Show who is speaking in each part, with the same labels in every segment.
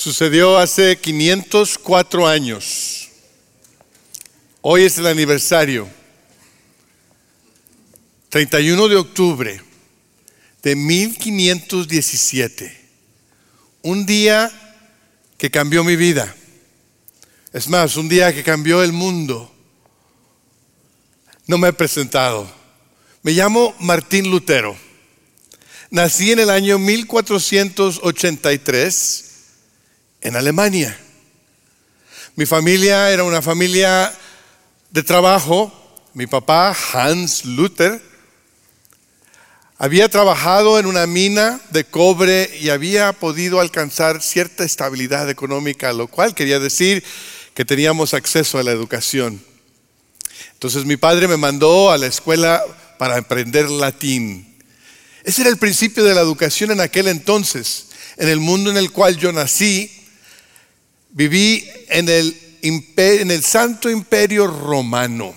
Speaker 1: Sucedió hace 504 años. Hoy es el aniversario. 31 de octubre de 1517. Un día que cambió mi vida. Es más, un día que cambió el mundo. No me he presentado. Me llamo Martín Lutero. Nací en el año 1483 en Alemania. Mi familia era una familia de trabajo. Mi papá, Hans Luther, había trabajado en una mina de cobre y había podido alcanzar cierta estabilidad económica, lo cual quería decir que teníamos acceso a la educación. Entonces mi padre me mandó a la escuela para aprender latín. Ese era el principio de la educación en aquel entonces. En el mundo en el cual yo nací, viví en el, en el Santo Imperio Romano.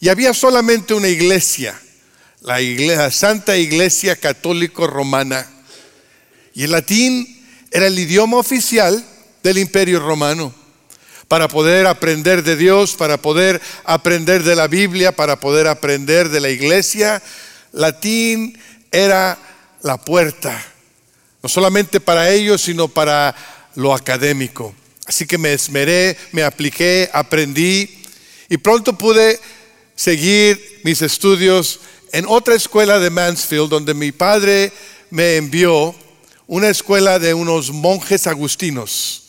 Speaker 1: Y había solamente una iglesia, la, Santa Iglesia Católico Romana. Y el latín era el idioma oficial del Imperio Romano. Para poder aprender de Dios, para poder aprender de la Biblia, para poder aprender de la iglesia, latín era la puerta, no solamente para ellos, sino para lo académico. Así que me esmeré, me apliqué, aprendí y pronto pude seguir mis estudios en otra escuela de Mansfield donde mi padre me envió, una escuela de unos monjes agustinos.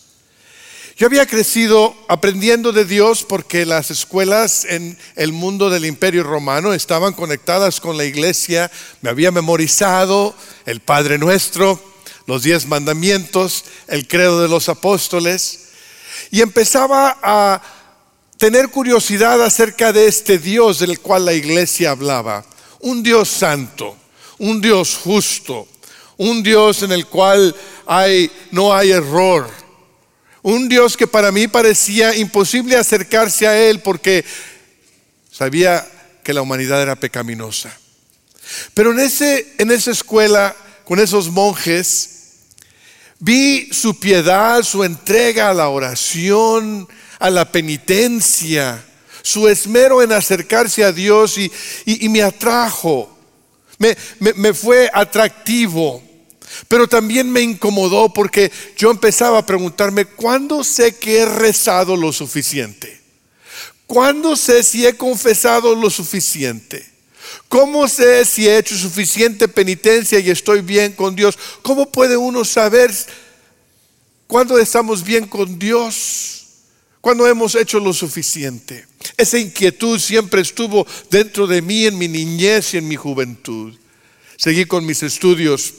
Speaker 1: Yo había crecido aprendiendo de Dios porque las escuelas en el mundo del imperio romano estaban conectadas con la iglesia, me había memorizado el Padre Nuestro, los diez mandamientos, el credo de los apóstoles y empezaba a tener curiosidad acerca de este Dios del cual la iglesia hablaba. Un Dios santo, un Dios justo, un Dios en el cual hay, no hay error. Un Dios que para mí parecía imposible acercarse a Él porque sabía que la humanidad era pecaminosa. Pero en, ese, en esa escuela, con esos monjes, Vi su piedad, su entrega a la oración, a la penitencia, su esmero en acercarse a Dios y, me atrajo, me, me fue atractivo. Pero también me incomodó porque yo empezaba a preguntarme, ¿cuándo sé que he rezado lo suficiente? ¿Cuándo sé si he confesado lo suficiente? ¿Cómo sé si he hecho suficiente penitencia y estoy bien con Dios? ¿Cómo puede uno saber cuándo estamos bien con Dios? Cuando hemos hecho lo suficiente. Esa inquietud siempre estuvo dentro de mí en mi niñez y en mi juventud. Seguí con mis estudios,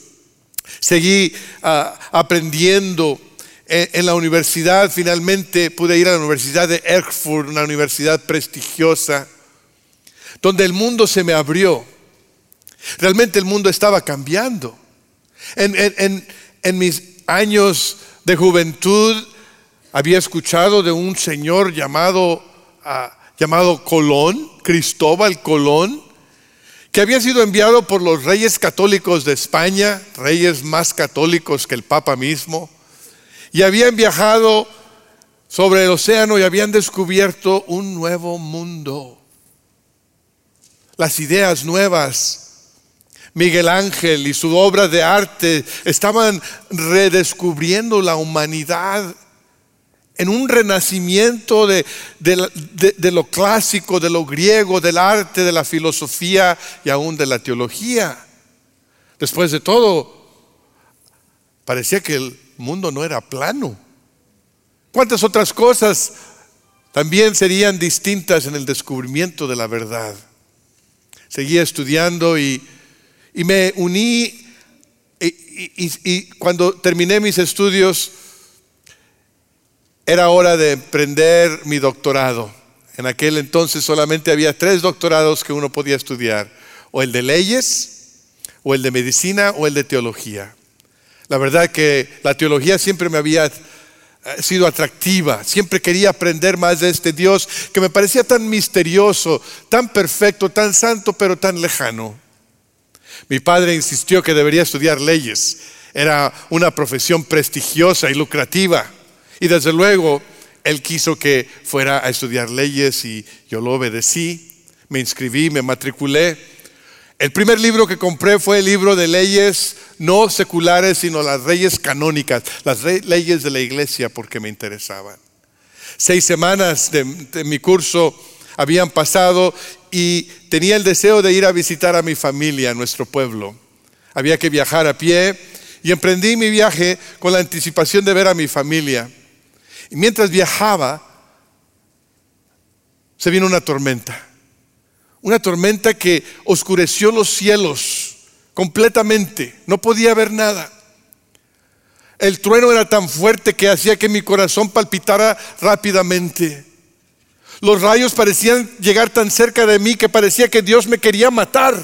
Speaker 1: seguí ah, aprendiendo. En, en, la universidad finalmente pude ir a la Universidad de Erfurt, una universidad prestigiosa donde el mundo se me abrió. Realmente el mundo estaba cambiando. En, mis años de juventud había escuchado de un señor llamado, ah, llamado Colón, Cristóbal Colón, que había sido enviado por los reyes católicos de España, reyes más católicos que el Papa mismo, y habían viajado sobre el océano y habían descubierto un nuevo mundo las ideas nuevas. Miguel Ángel y su obra de arte estaban redescubriendo la humanidad en un renacimiento de, lo clásico, de lo griego, del arte, de la filosofía y aún de la teología. Después de todo, parecía que el mundo no era plano. ¿Cuántas otras cosas también serían distintas en el descubrimiento de la verdad? Seguía estudiando y, me uní y, cuando terminé mis estudios era hora de emprender mi doctorado. En aquel entonces solamente había tres doctorados que uno podía estudiar, o el de leyes, o el de medicina, o el de teología. La verdad que la teología siempre me había ha sido atractiva. Siempre quería aprender más de este Dios que me parecía tan misterioso, tan perfecto, tan santo, pero tan lejano. Mi padre insistió que debería estudiar leyes. Era una profesión prestigiosa y lucrativa. Y desde luego, él quiso que fuera a estudiar leyes y yo lo obedecí. Me inscribí, me matriculé. El primer libro que compré fue el libro de leyes no seculares, sino las leyes canónicas, las leyes de la iglesia, porque me interesaban. Seis semanas de, mi curso habían pasado y tenía el deseo de ir a visitar a mi familia, a nuestro pueblo. Había que viajar a pie y emprendí mi viaje con la anticipación de ver a mi familia. Y mientras viajaba, se vino una tormenta. Una tormenta que oscureció los cielos completamente. No podía ver nada. El trueno era tan fuerte que hacía que mi corazón palpitara rápidamente. Los rayos parecían llegar tan cerca de mí que parecía que Dios me quería matar.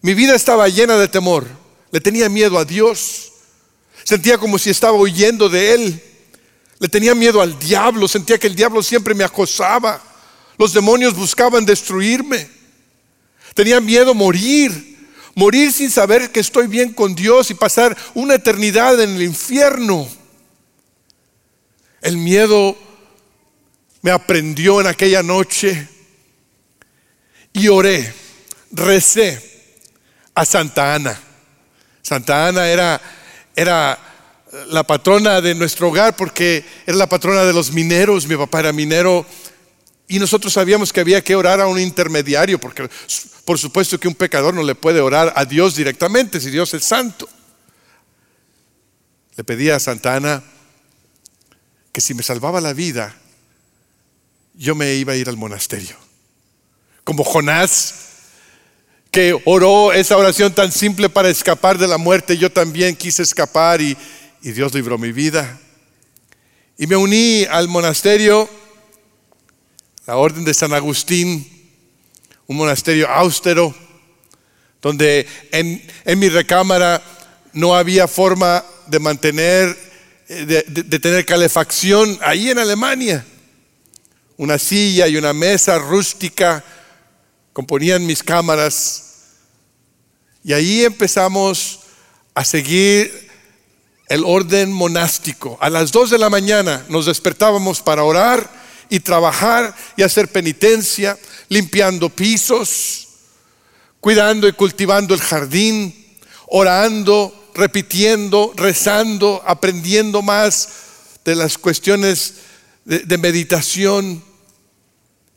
Speaker 1: Mi vida estaba llena de temor. Le tenía miedo a Dios. Sentía como si estaba huyendo de Él. Le tenía miedo al diablo. Sentía que el diablo siempre me acosaba. Los demonios buscaban destruirme. Tenía miedo morir. Morir sin saber que estoy bien con Dios y pasar una eternidad en el infierno. El miedo me aprendió en aquella noche y oré, recé a Santa Ana. Santa Ana era, era la patrona de nuestro hogar porque era la patrona de los mineros. Mi papá era minero y nosotros sabíamos que había que orar a un intermediario, porque por supuesto que un pecador no le puede orar a Dios directamente si Dios es santo. Le pedí a Santa Ana que si me salvaba la vida, yo me iba a ir al monasterio. Como Jonás, que oró esa oración tan simple para escapar de la muerte, yo también quise escapar y, y Dios libró mi vida. Y me uní al monasterio la Orden de San Agustín, un monasterio austero, donde en, mi recámara no había forma de mantener, eh, de, tener calefacción, ahí en Alemania. Una silla y una mesa rústica componían mis cámaras. Y ahí empezamos a seguir el orden monástico. A las dos de la mañana nos despertábamos para orar y trabajar y hacer penitencia, limpiando pisos, cuidando y cultivando el jardín, orando, repitiendo, rezando, aprendiendo más de las cuestiones de, meditación.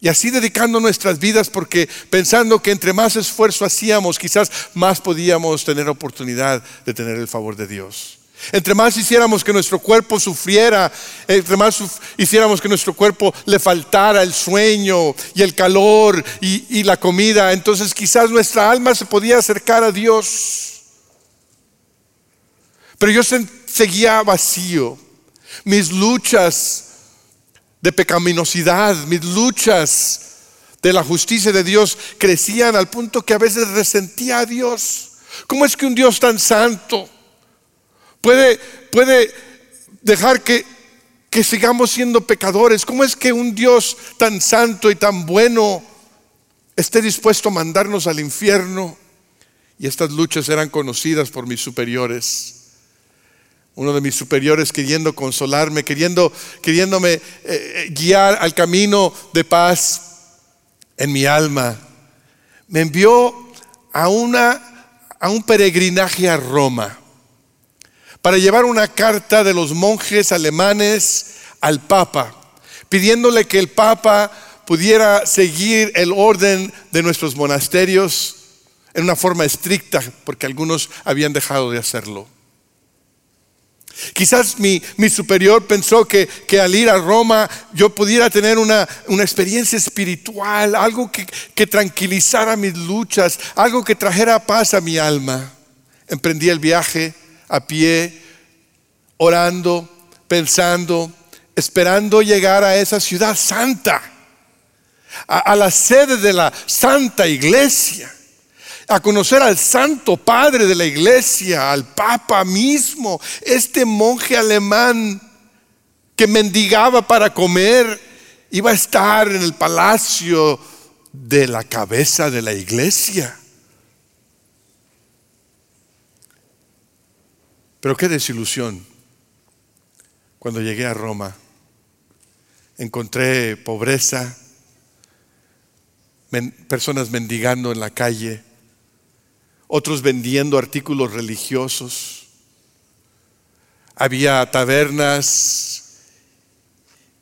Speaker 1: Y así dedicando nuestras vidas porque pensando que entre más esfuerzo hacíamos, quizás más podíamos tener oportunidad de tener el favor de Dios. Entre más hiciéramos que nuestro cuerpo sufriera, entre más hiciéramos que nuestro cuerpo le faltara el sueño y el calor y, la comida, entonces quizás nuestra alma se podía acercar a Dios. Pero yo seguía vacío. Mis luchas de pecaminosidad, mis luchas de la justicia de Dios crecían al punto que a veces resentía a Dios. ¿Cómo es que un Dios tan santo? Puede, puede dejar que, que sigamos siendo pecadores. ¿Cómo es que un Dios tan santo y tan bueno esté dispuesto a mandarnos al infierno? Y estas luchas eran conocidas por mis superiores. Uno de mis superiores queriendo consolarme, queriendo, queriéndome eh, eh, guiar al camino de paz en mi alma, me envió a, una, a un peregrinaje a Roma para llevar una carta de los monjes alemanes al Papa, pidiéndole que el Papa pudiera seguir el orden de nuestros monasterios en una forma estricta, porque algunos habían dejado de hacerlo. Quizás mi, superior pensó que, que, al ir a Roma yo pudiera tener una, experiencia espiritual, algo que tranquilizara mis luchas, algo que trajera paz a mi alma. Emprendí el viaje a pie, orando, pensando, esperando llegar a esa ciudad santa, a, la sede de la santa iglesia, a conocer al santo padre de la iglesia, al papa mismo, este monje alemán que mendigaba para comer, iba a estar en el palacio de la cabeza de la iglesia. Pero qué desilusión cuando llegué a Roma. Encontré pobreza, personas mendigando en la calle, otros vendiendo artículos religiosos. Había tabernas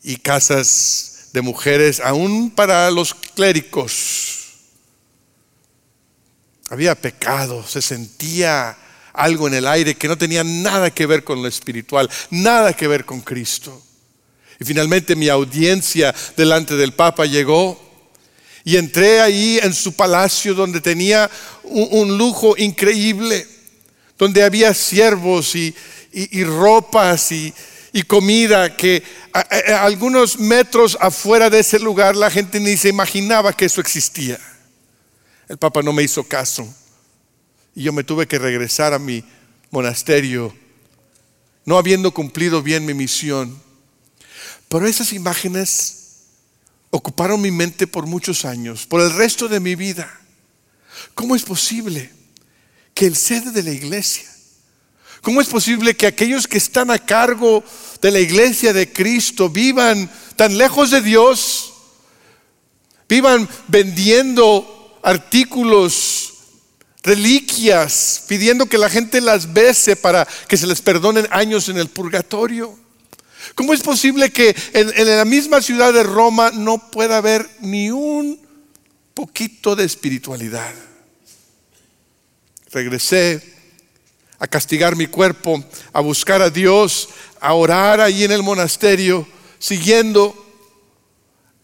Speaker 1: y casas de mujeres, aún para los clérigos. Había pecado, se sentía algo en el aire que no tenía nada que ver con lo espiritual, nada que ver con Cristo. Y finalmente mi audiencia delante del Papa llegó y entré ahí en su palacio donde tenía un, lujo increíble, donde había siervos y, ropas y, comida que algunos metros afuera de ese lugar la gente ni se imaginaba que eso existía. El Papa no me hizo caso y yo me tuve que regresar a mi monasterio, no habiendo cumplido bien mi misión. Pero esas imágenes ocuparon mi mente por muchos años, por el resto de mi vida. ¿Cómo es posible que el sede de la iglesia, cómo es posible que aquellos que están a cargo de la iglesia de Cristo vivan tan lejos de Dios, vivan vendiendo artículos, reliquias, pidiendo que la gente las bese para que se les perdonen años en el purgatorio? ¿Cómo es posible que en, la misma ciudad de Roma no pueda haber ni un poquito de espiritualidad? Regresé a castigar mi cuerpo, a buscar a Dios, a orar ahí en el monasterio, siguiendo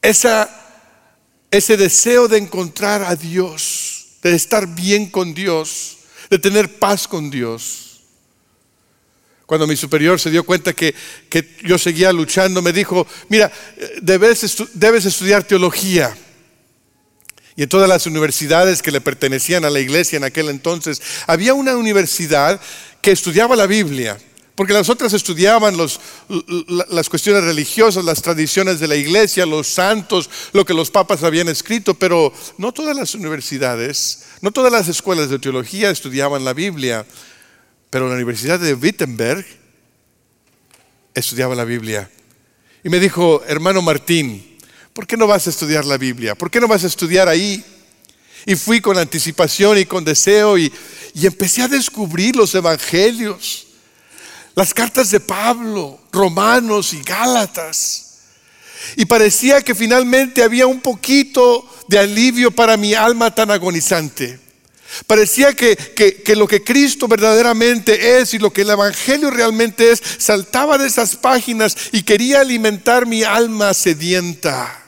Speaker 1: ese deseo de encontrar a Dios, de estar bien con Dios, de tener paz con Dios. Cuando mi superior se dio cuenta que, yo seguía luchando, me dijo, mira, debes, debes estudiar teología. Y en todas las universidades que le pertenecían a la iglesia en aquel entonces, había una universidad que estudiaba la Biblia, porque las otras estudiaban las cuestiones religiosas, las tradiciones de la iglesia, los santos, lo que los papas habían escrito, pero no todas las universidades, no todas las escuelas de teología estudiaban la Biblia. Pero la Universidad de Wittenberg estudiaba la Biblia. Y me dijo, hermano Martín, ¿por qué no vas a estudiar la Biblia? ¿Por qué no vas a estudiar ahí? Y fui con anticipación y con deseo y empecé a descubrir los evangelios, las cartas de Pablo, Romanos y Gálatas. Y parecía que finalmente había un poquito de alivio para mi alma tan agonizante. Parecía que, lo que Cristo verdaderamente es y lo que el Evangelio realmente es saltaba de esas páginas y quería alimentar mi alma sedienta.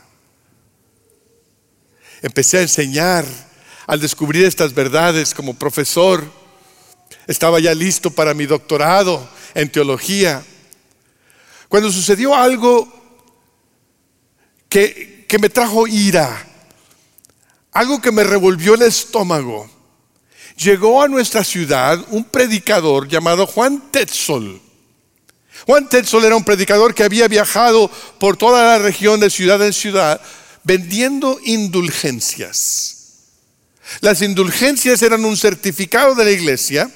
Speaker 1: Empecé a enseñar al descubrir estas verdades como profesor. Estaba ya listo para mi doctorado en teología. Cuando sucedió algo que, que me trajo ira, algo que me revolvió el estómago llegó a nuestra ciudad un predicador llamado Juan Tetzel. Juan Tetzel era un predicador que había viajado por toda la región de ciudad en ciudad vendiendo indulgencias. Las indulgencias eran un certificado de la iglesia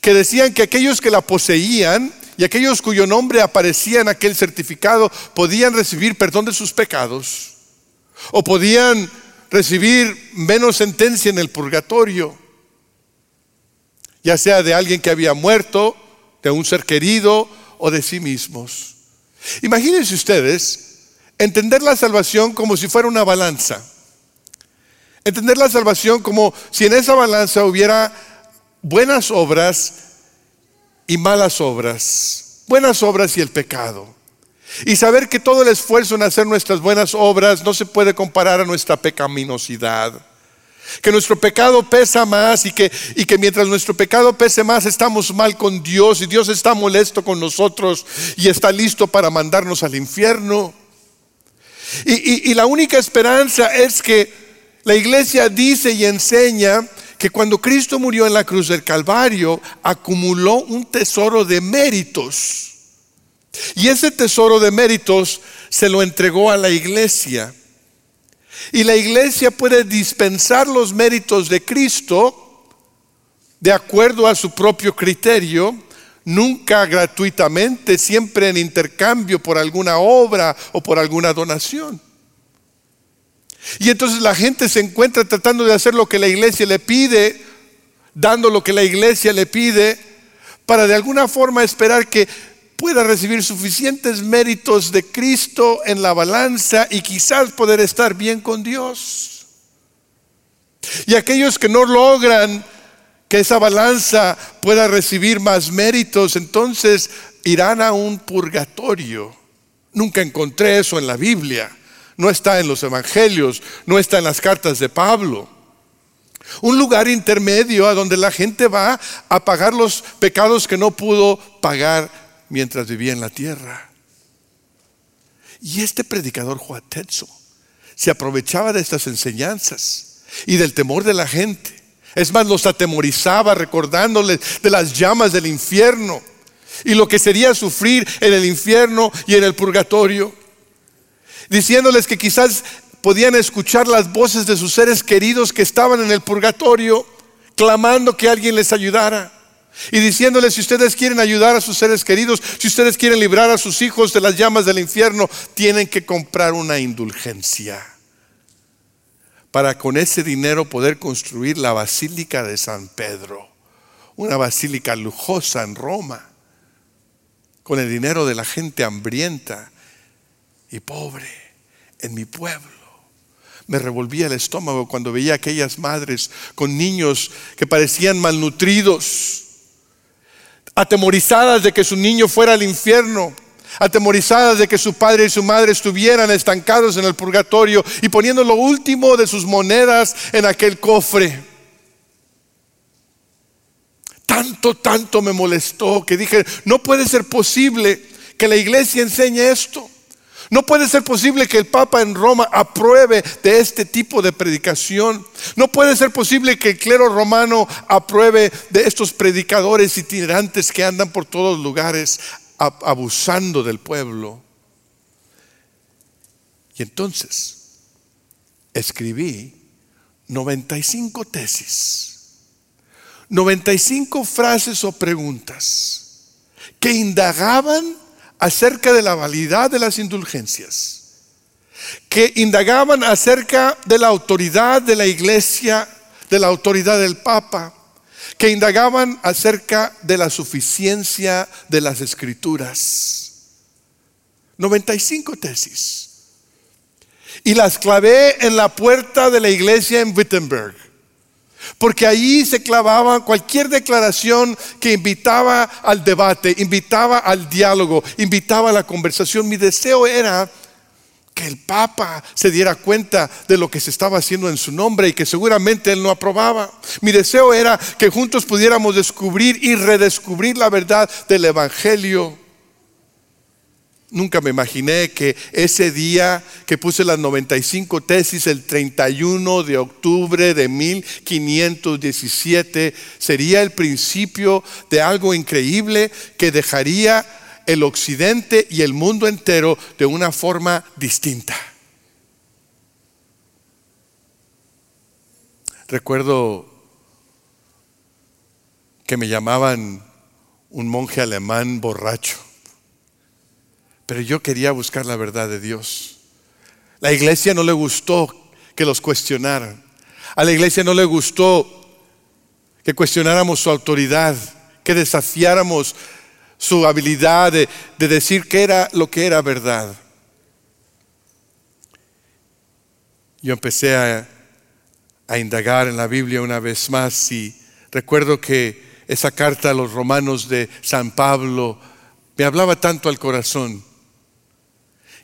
Speaker 1: que decían que aquellos que la poseían y aquellos cuyo nombre aparecía en aquel certificado podían recibir perdón de sus pecados o podían recibir menos sentencia en el purgatorio ya sea de alguien que había muerto, de un ser querido o de sí mismos. Imagínense ustedes entender la salvación como si fuera una balanza. Entender la salvación como si en esa balanza hubiera buenas obras y malas obras, buenas obras y el pecado. Y saber que todo el esfuerzo en hacer nuestras buenas obras no se puede comparar a nuestra pecaminosidad que nuestro pecado pesa más y que, y que mientras nuestro pecado pese más estamos mal con Dios y Dios está molesto con nosotros y está listo para mandarnos al infierno. Y, y la única esperanza es que la iglesia dice y enseña que cuando Cristo murió en la cruz del Calvario acumuló un tesoro de méritos. Y ese tesoro de méritos se lo entregó a la iglesia. Y la iglesia puede dispensar los méritos de Cristo de acuerdo a su propio criterio nunca gratuitamente, siempre en intercambio por alguna obra o por alguna donación. Y entonces la gente se encuentra tratando de hacer lo que la iglesia le pide, dando lo que la iglesia le pide, para de alguna forma esperar que pueda recibir suficientes méritos de Cristo en la balanza y quizás poder estar bien con Dios. Y aquellos que no logran que esa balanza pueda recibir más méritos, entonces irán a un purgatorio. Nunca encontré eso en la Biblia, no está en los evangelios, no está en las cartas de Pablo. Un lugar intermedio a donde la gente va a pagar los pecados que no pudo pagar mientras vivía en la tierra. Y este predicador Juan Tetzo se aprovechaba de estas enseñanzas y del temor de la gente. Es más, los atemorizaba recordándoles de las llamas del infierno y lo que sería sufrir en el infierno y en el purgatorio. Diciéndoles que quizás podían escuchar las voces de sus seres queridos que estaban en el purgatorio, clamando que alguien les ayudara. Y diciéndoles, si ustedes quieren ayudar a sus seres queridos, si ustedes quieren librar a sus hijos de las llamas del infierno, tienen que comprar una indulgencia para con ese dinero poder construir la Basílica de San Pedro, una basílica lujosa en Roma, con el dinero de la gente hambrienta y pobre en mi pueblo. Me revolvía el estómago cuando veía aquellas madres con niños que parecían malnutridos atemorizadas de que su niño fuera al infierno, atemorizadas de que su padre y su madre estuvieran estancados en el purgatorio y poniendo lo último de sus monedas en aquel cofre. Tanto, tanto me molestó que dije, no puede ser posible que la iglesia enseñe esto. No puede ser posible que el Papa en Roma apruebe de este tipo de predicación. No puede ser posible que el clero romano apruebe de estos predicadores itinerantes que andan por todos lugares abusando del pueblo. Y entonces escribí 95 tesis, 95 frases o preguntas que indagaban acerca de la validad de las indulgencias, que indagaban acerca de la autoridad de la iglesia, de la autoridad del Papa, que indagaban acerca de la suficiencia de las escrituras. 95 tesis. Y las clavé en la puerta de la iglesia en Wittenberg. Porque allí se clavaba cualquier declaración que invitaba al debate, invitaba al diálogo, invitaba a la conversación. Mi deseo era que el Papa se diera cuenta de lo que se estaba haciendo en su nombre y que seguramente él no aprobaba. Mi deseo era que juntos pudiéramos descubrir y redescubrir la verdad del Evangelio. Nunca me imaginé que ese día que puse las 95 tesis, el 31 de octubre de 1517, sería el principio de algo increíble que dejaría el occidente y el mundo entero de una forma distinta. Recuerdo que me llamaban un monje alemán borracho pero yo quería buscar la verdad de Dios. La iglesia no le gustó que los cuestionaran. A la iglesia no le gustó que cuestionáramos su autoridad, que desafiáramos su habilidad de, decir qué era lo que era verdad. Yo empecé a, a indagar en la Biblia una vez más y recuerdo que esa carta a los romanos de San Pablo me hablaba tanto al corazón.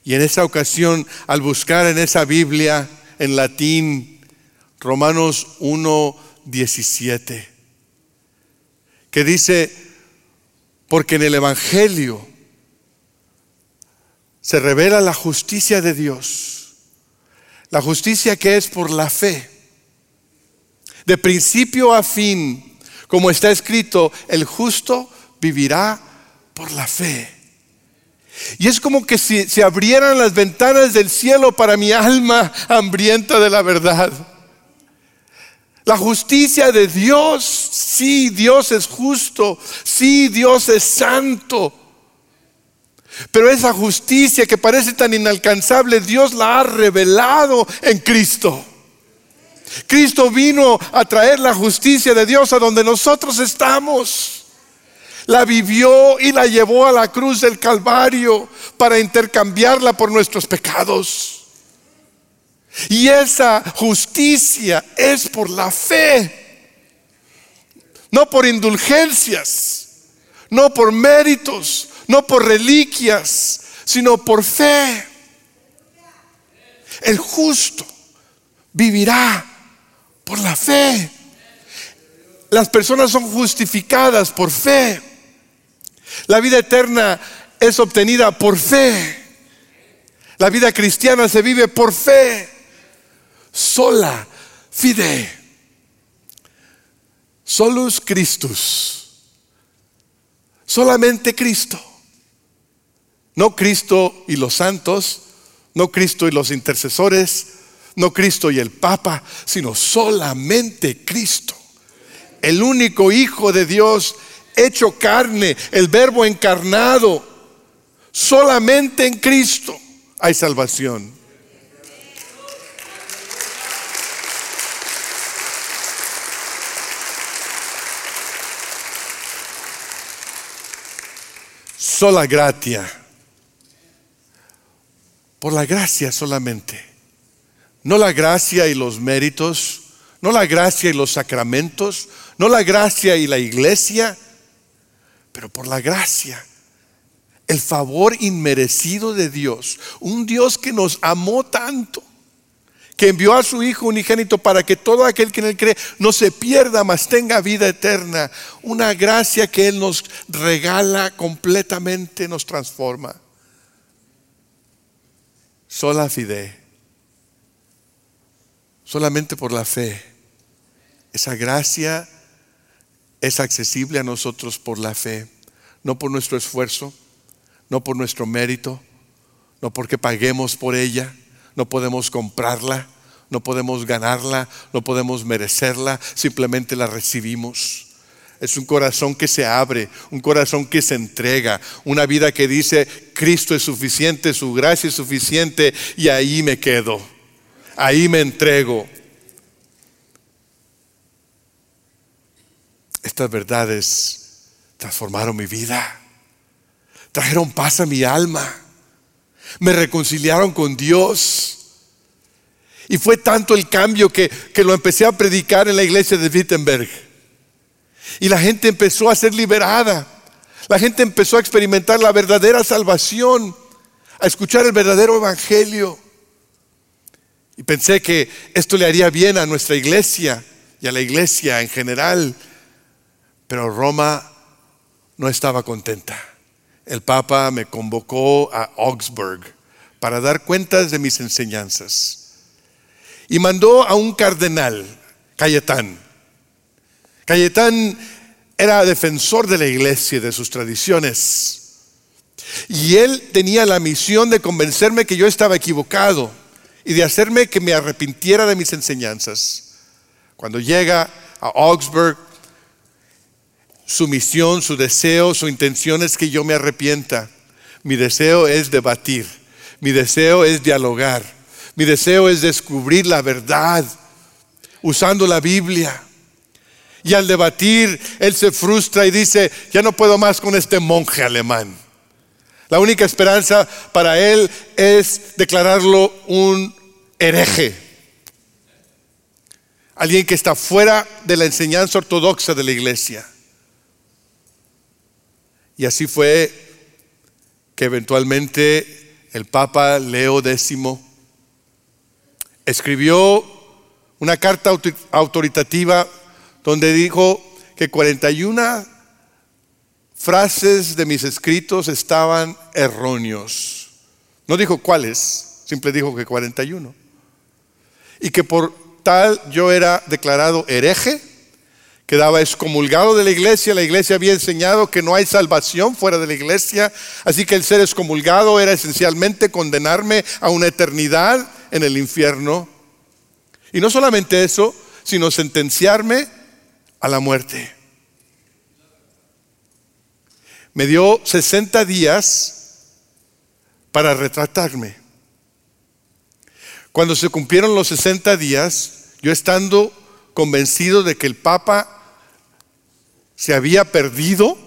Speaker 1: Y en esa ocasión, al buscar en esa Biblia en latín, Romanos 1, 17, que dice, porque en el Evangelio se revela la justicia de Dios, la justicia que es por la fe, de principio a fin, como está escrito, el justo vivirá por la fe. Y es como que si se abrieran las ventanas del cielo para mi alma hambrienta de la verdad. La justicia de Dios, sí, Dios es justo, sí, Dios es santo. Pero esa justicia que parece tan inalcanzable, Dios la ha revelado en Cristo. Cristo vino a traer la justicia de Dios a donde nosotros estamos. La vivió y la llevó a la cruz del Calvario para intercambiarla por nuestros pecados. Y esa justicia es por la fe, no por indulgencias, no por méritos, no por reliquias, sino por fe. El justo vivirá por la fe. Las personas son justificadas por fe. La vida eterna es obtenida por fe. La vida cristiana se vive por fe. Sola fide. Solus Christus. Solamente Cristo. No Cristo y los santos, no Cristo y los intercesores, no Cristo y el Papa, sino solamente Cristo. El único Hijo de Dios hecho carne, el verbo encarnado. Solamente en Cristo hay salvación. Sola gratia por la gracia solamente. No la gracia y los méritos, no la gracia y los sacramentos, no la gracia y la iglesia, pero por la gracia. El favor inmerecido de Dios. Un Dios que nos amó tanto, que envió a su Hijo unigénito para que todo aquel que en él cree no se pierda, mas tenga vida eterna. Una gracia que Él nos regala completamente, nos transforma sola fide, solamente por la fe. Esa gracia es accesible a nosotros por la fe, no por nuestro esfuerzo, no por nuestro mérito, no porque paguemos por ella, no podemos comprarla, no podemos ganarla, no podemos merecerla, simplemente la recibimos. Es un corazón que se abre, un corazón que se entrega, una vida que dice, Cristo es suficiente, su gracia es suficiente y ahí me quedo, ahí me entrego. Estas verdades transformaron mi vida, trajeron paz a mi alma, me reconciliaron con Dios. Y fue tanto el cambio que, que lo empecé a predicar en la iglesia de Wittenberg. Y la gente empezó a ser liberada. La gente empezó a experimentar la verdadera salvación, a escuchar el verdadero evangelio. Y pensé que esto le haría bien a nuestra iglesia y a la iglesia en general. Pero Roma no estaba contenta. El Papa me convocó a Augsburg para dar cuentas de mis enseñanzas. Y mandó a un cardenal, Cayetán, Cayetán era defensor de la iglesia y de sus tradiciones. Y él tenía la misión de convencerme que yo estaba equivocado y de hacerme que me arrepintiera de mis enseñanzas. Cuando llega a Augsburg, su misión, su deseo, su intención es que yo me arrepienta. Mi deseo es debatir, mi deseo es dialogar, mi deseo es descubrir la verdad usando la Biblia. Y al debatir, él se frustra y dice, ya no puedo más con este monje alemán. La única esperanza para él es declararlo un hereje. Alguien que está fuera de la enseñanza ortodoxa de la iglesia. Y así fue que eventualmente el Papa Leo X escribió una carta autoritativa donde dijo que 41 frases de mis escritos estaban erróneos. No dijo cuáles, simple dijo que 41. Y que por tal yo era declarado hereje, quedaba excomulgado de la iglesia, la iglesia había enseñado que no hay salvación fuera de la iglesia, así que el ser excomulgado era esencialmente condenarme a una eternidad en el infierno. Y no solamente eso, sino sentenciarme a la muerte. Me dio 60 días para retratarme. Cuando se cumplieron los 60 días, yo estando convencido de que el Papa se había perdido,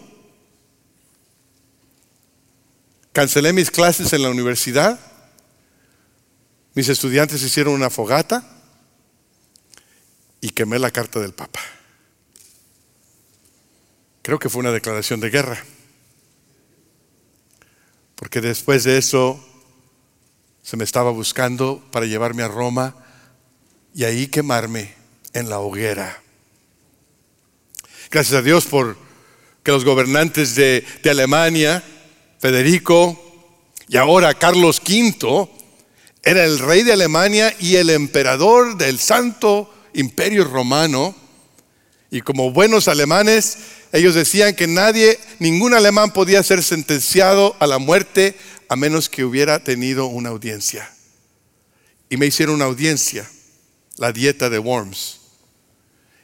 Speaker 1: cancelé mis clases en la universidad, mis estudiantes hicieron una fogata y quemé la carta del Papa. Creo que fue una declaración de guerra. Porque después de eso se me estaba buscando para llevarme a Roma y ahí quemarme en la hoguera. Gracias a Dios por que los gobernantes de, Alemania, Federico y ahora Carlos V, era el rey de Alemania y el emperador del Santo Imperio Romano. Y como buenos alemanes, ellos decían que nadie, ningún alemán podía ser sentenciado a la muerte a menos que hubiera tenido una audiencia. Y me hicieron una audiencia, la dieta de Worms.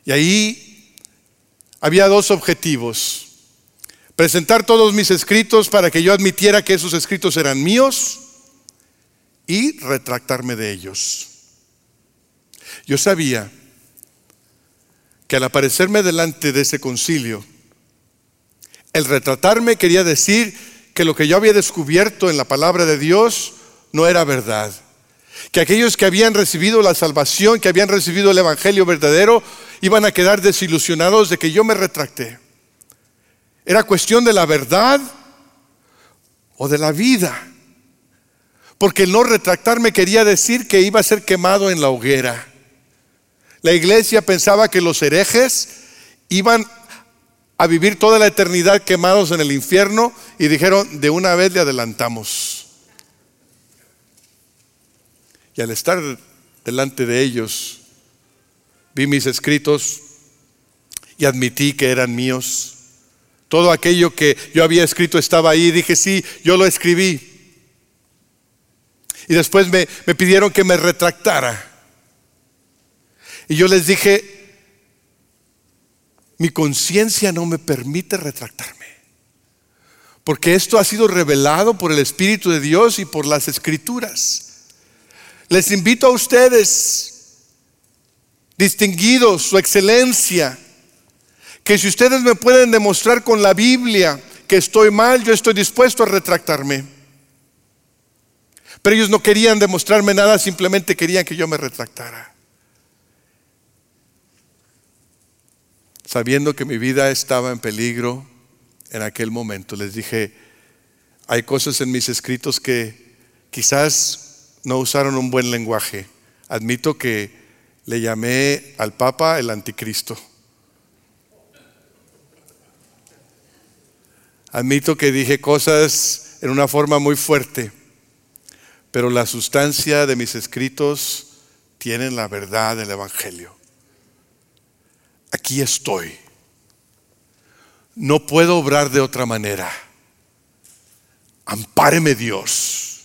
Speaker 1: Y ahí había dos objetivos. Presentar todos mis escritos para que yo admitiera que esos escritos eran míos y retractarme de ellos. Yo sabía que al aparecerme delante de ese concilio, el retratarme quería decir que lo que yo había descubierto en la palabra de Dios no era verdad. Que aquellos que habían recibido la salvación, que habían recibido el Evangelio verdadero, iban a quedar desilusionados de que yo me retracté. Era cuestión de la verdad o de la vida. Porque el no retractarme quería decir que iba a ser quemado en la hoguera. La iglesia pensaba que los herejes iban a vivir toda la eternidad quemados en el infierno y dijeron, de una vez le adelantamos. Y al estar delante de ellos, vi mis escritos y admití que eran míos. Todo aquello que yo había escrito estaba ahí. Dije, sí, yo lo escribí. Y después me, me pidieron que me retractara. Y yo les dije, mi conciencia no me permite retractarme. Porque esto ha sido revelado por el Espíritu de Dios y por las Escrituras. Les invito a ustedes, distinguidos, su excelencia, que si ustedes me pueden demostrar con la Biblia que estoy mal, yo estoy dispuesto a retractarme. Pero ellos no querían demostrarme nada, simplemente querían que yo me retractara. sabiendo que mi vida estaba en peligro en aquel momento, les dije, hay cosas en mis escritos que quizás no usaron un buen lenguaje. Admito que le llamé al Papa el anticristo. Admito que dije cosas en una forma muy fuerte, pero la sustancia de mis escritos tienen la verdad del Evangelio aquí estoy. No puedo obrar de otra manera. Ampáreme Dios.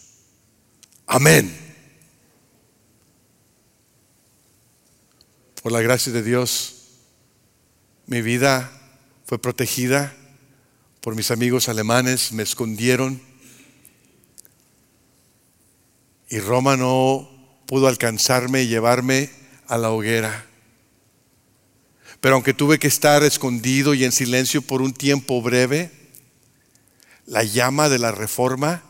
Speaker 1: Amén. Por la gracia de Dios, mi vida fue protegida por mis amigos alemanes, me escondieron y Roma no pudo alcanzarme y llevarme a la hoguera. Pero aunque tuve que estar escondido y en silencio por un tiempo breve, la llama de la reforma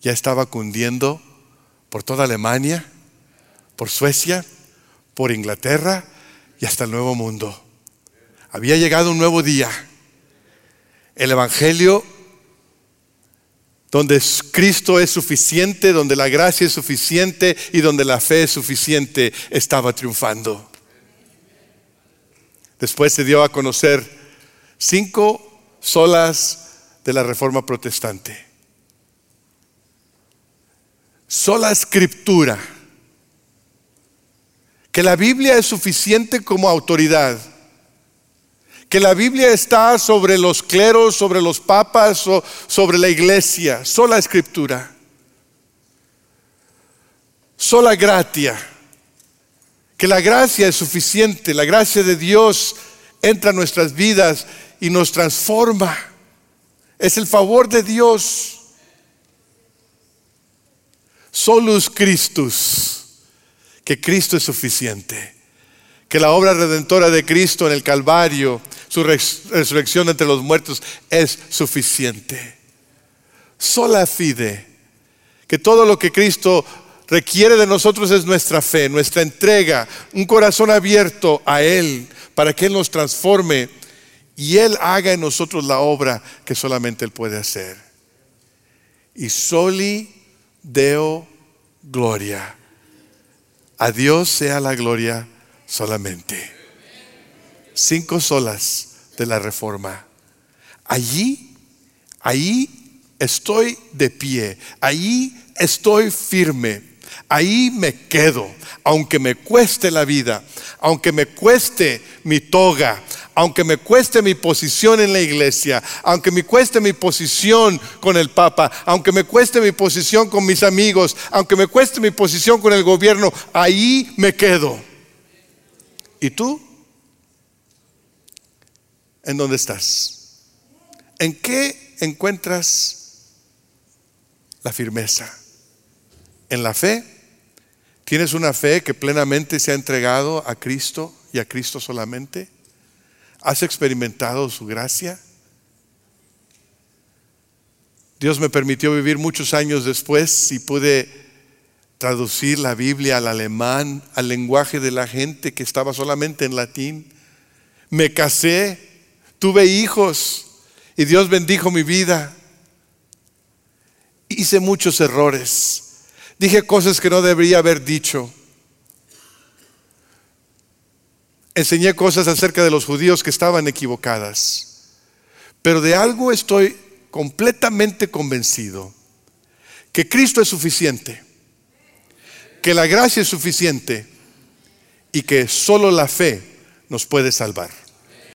Speaker 1: ya estaba cundiendo por toda Alemania, por Suecia, por Inglaterra y hasta el Nuevo Mundo. Había llegado un nuevo día. El Evangelio, donde Cristo es suficiente, donde la gracia es suficiente y donde la fe es suficiente, estaba triunfando. Después se dio a conocer cinco solas de la Reforma Protestante. Sola escritura. Que la Biblia es suficiente como autoridad. Que la Biblia está sobre los cleros, sobre los papas o sobre la iglesia. Sola escritura. Sola gratia que la gracia es suficiente, la gracia de Dios entra a nuestras vidas y nos transforma. Es el favor de Dios. Solus Christus, que Cristo es suficiente, que la obra redentora de Cristo en el Calvario, su resurrección entre los muertos es suficiente. Sola fide, que todo lo que Cristo requiere de nosotros es nuestra fe, nuestra entrega, un corazón abierto a Él para que Él nos transforme y Él haga en nosotros la obra que solamente Él puede hacer. Y soli Deo gloria. A Dios sea la gloria solamente. Cinco solas de la reforma. Allí, ahí estoy de pie. Allí estoy firme. Ahí me quedo, aunque me cueste la vida, aunque me cueste mi toga, aunque me cueste mi posición en la iglesia, aunque me cueste mi posición con el Papa, aunque me cueste mi posición con mis amigos, aunque me cueste mi posición con el gobierno, ahí me quedo. ¿Y tú? ¿En dónde estás? ¿En qué encuentras la firmeza? ¿En la fe? ¿Tienes una fe que plenamente se ha entregado a Cristo y a Cristo solamente? ¿Has experimentado su gracia? Dios me permitió vivir muchos años después y pude traducir la Biblia al alemán, al lenguaje de la gente que estaba solamente en latín. Me casé, tuve hijos y Dios bendijo mi vida. Hice muchos errores. Dije cosas que no debería haber dicho. enseñé cosas acerca de los judíos que estaban equivocadas. Pero de algo estoy completamente convencido, que Cristo es suficiente, que la gracia es suficiente y que solo la fe nos puede salvar.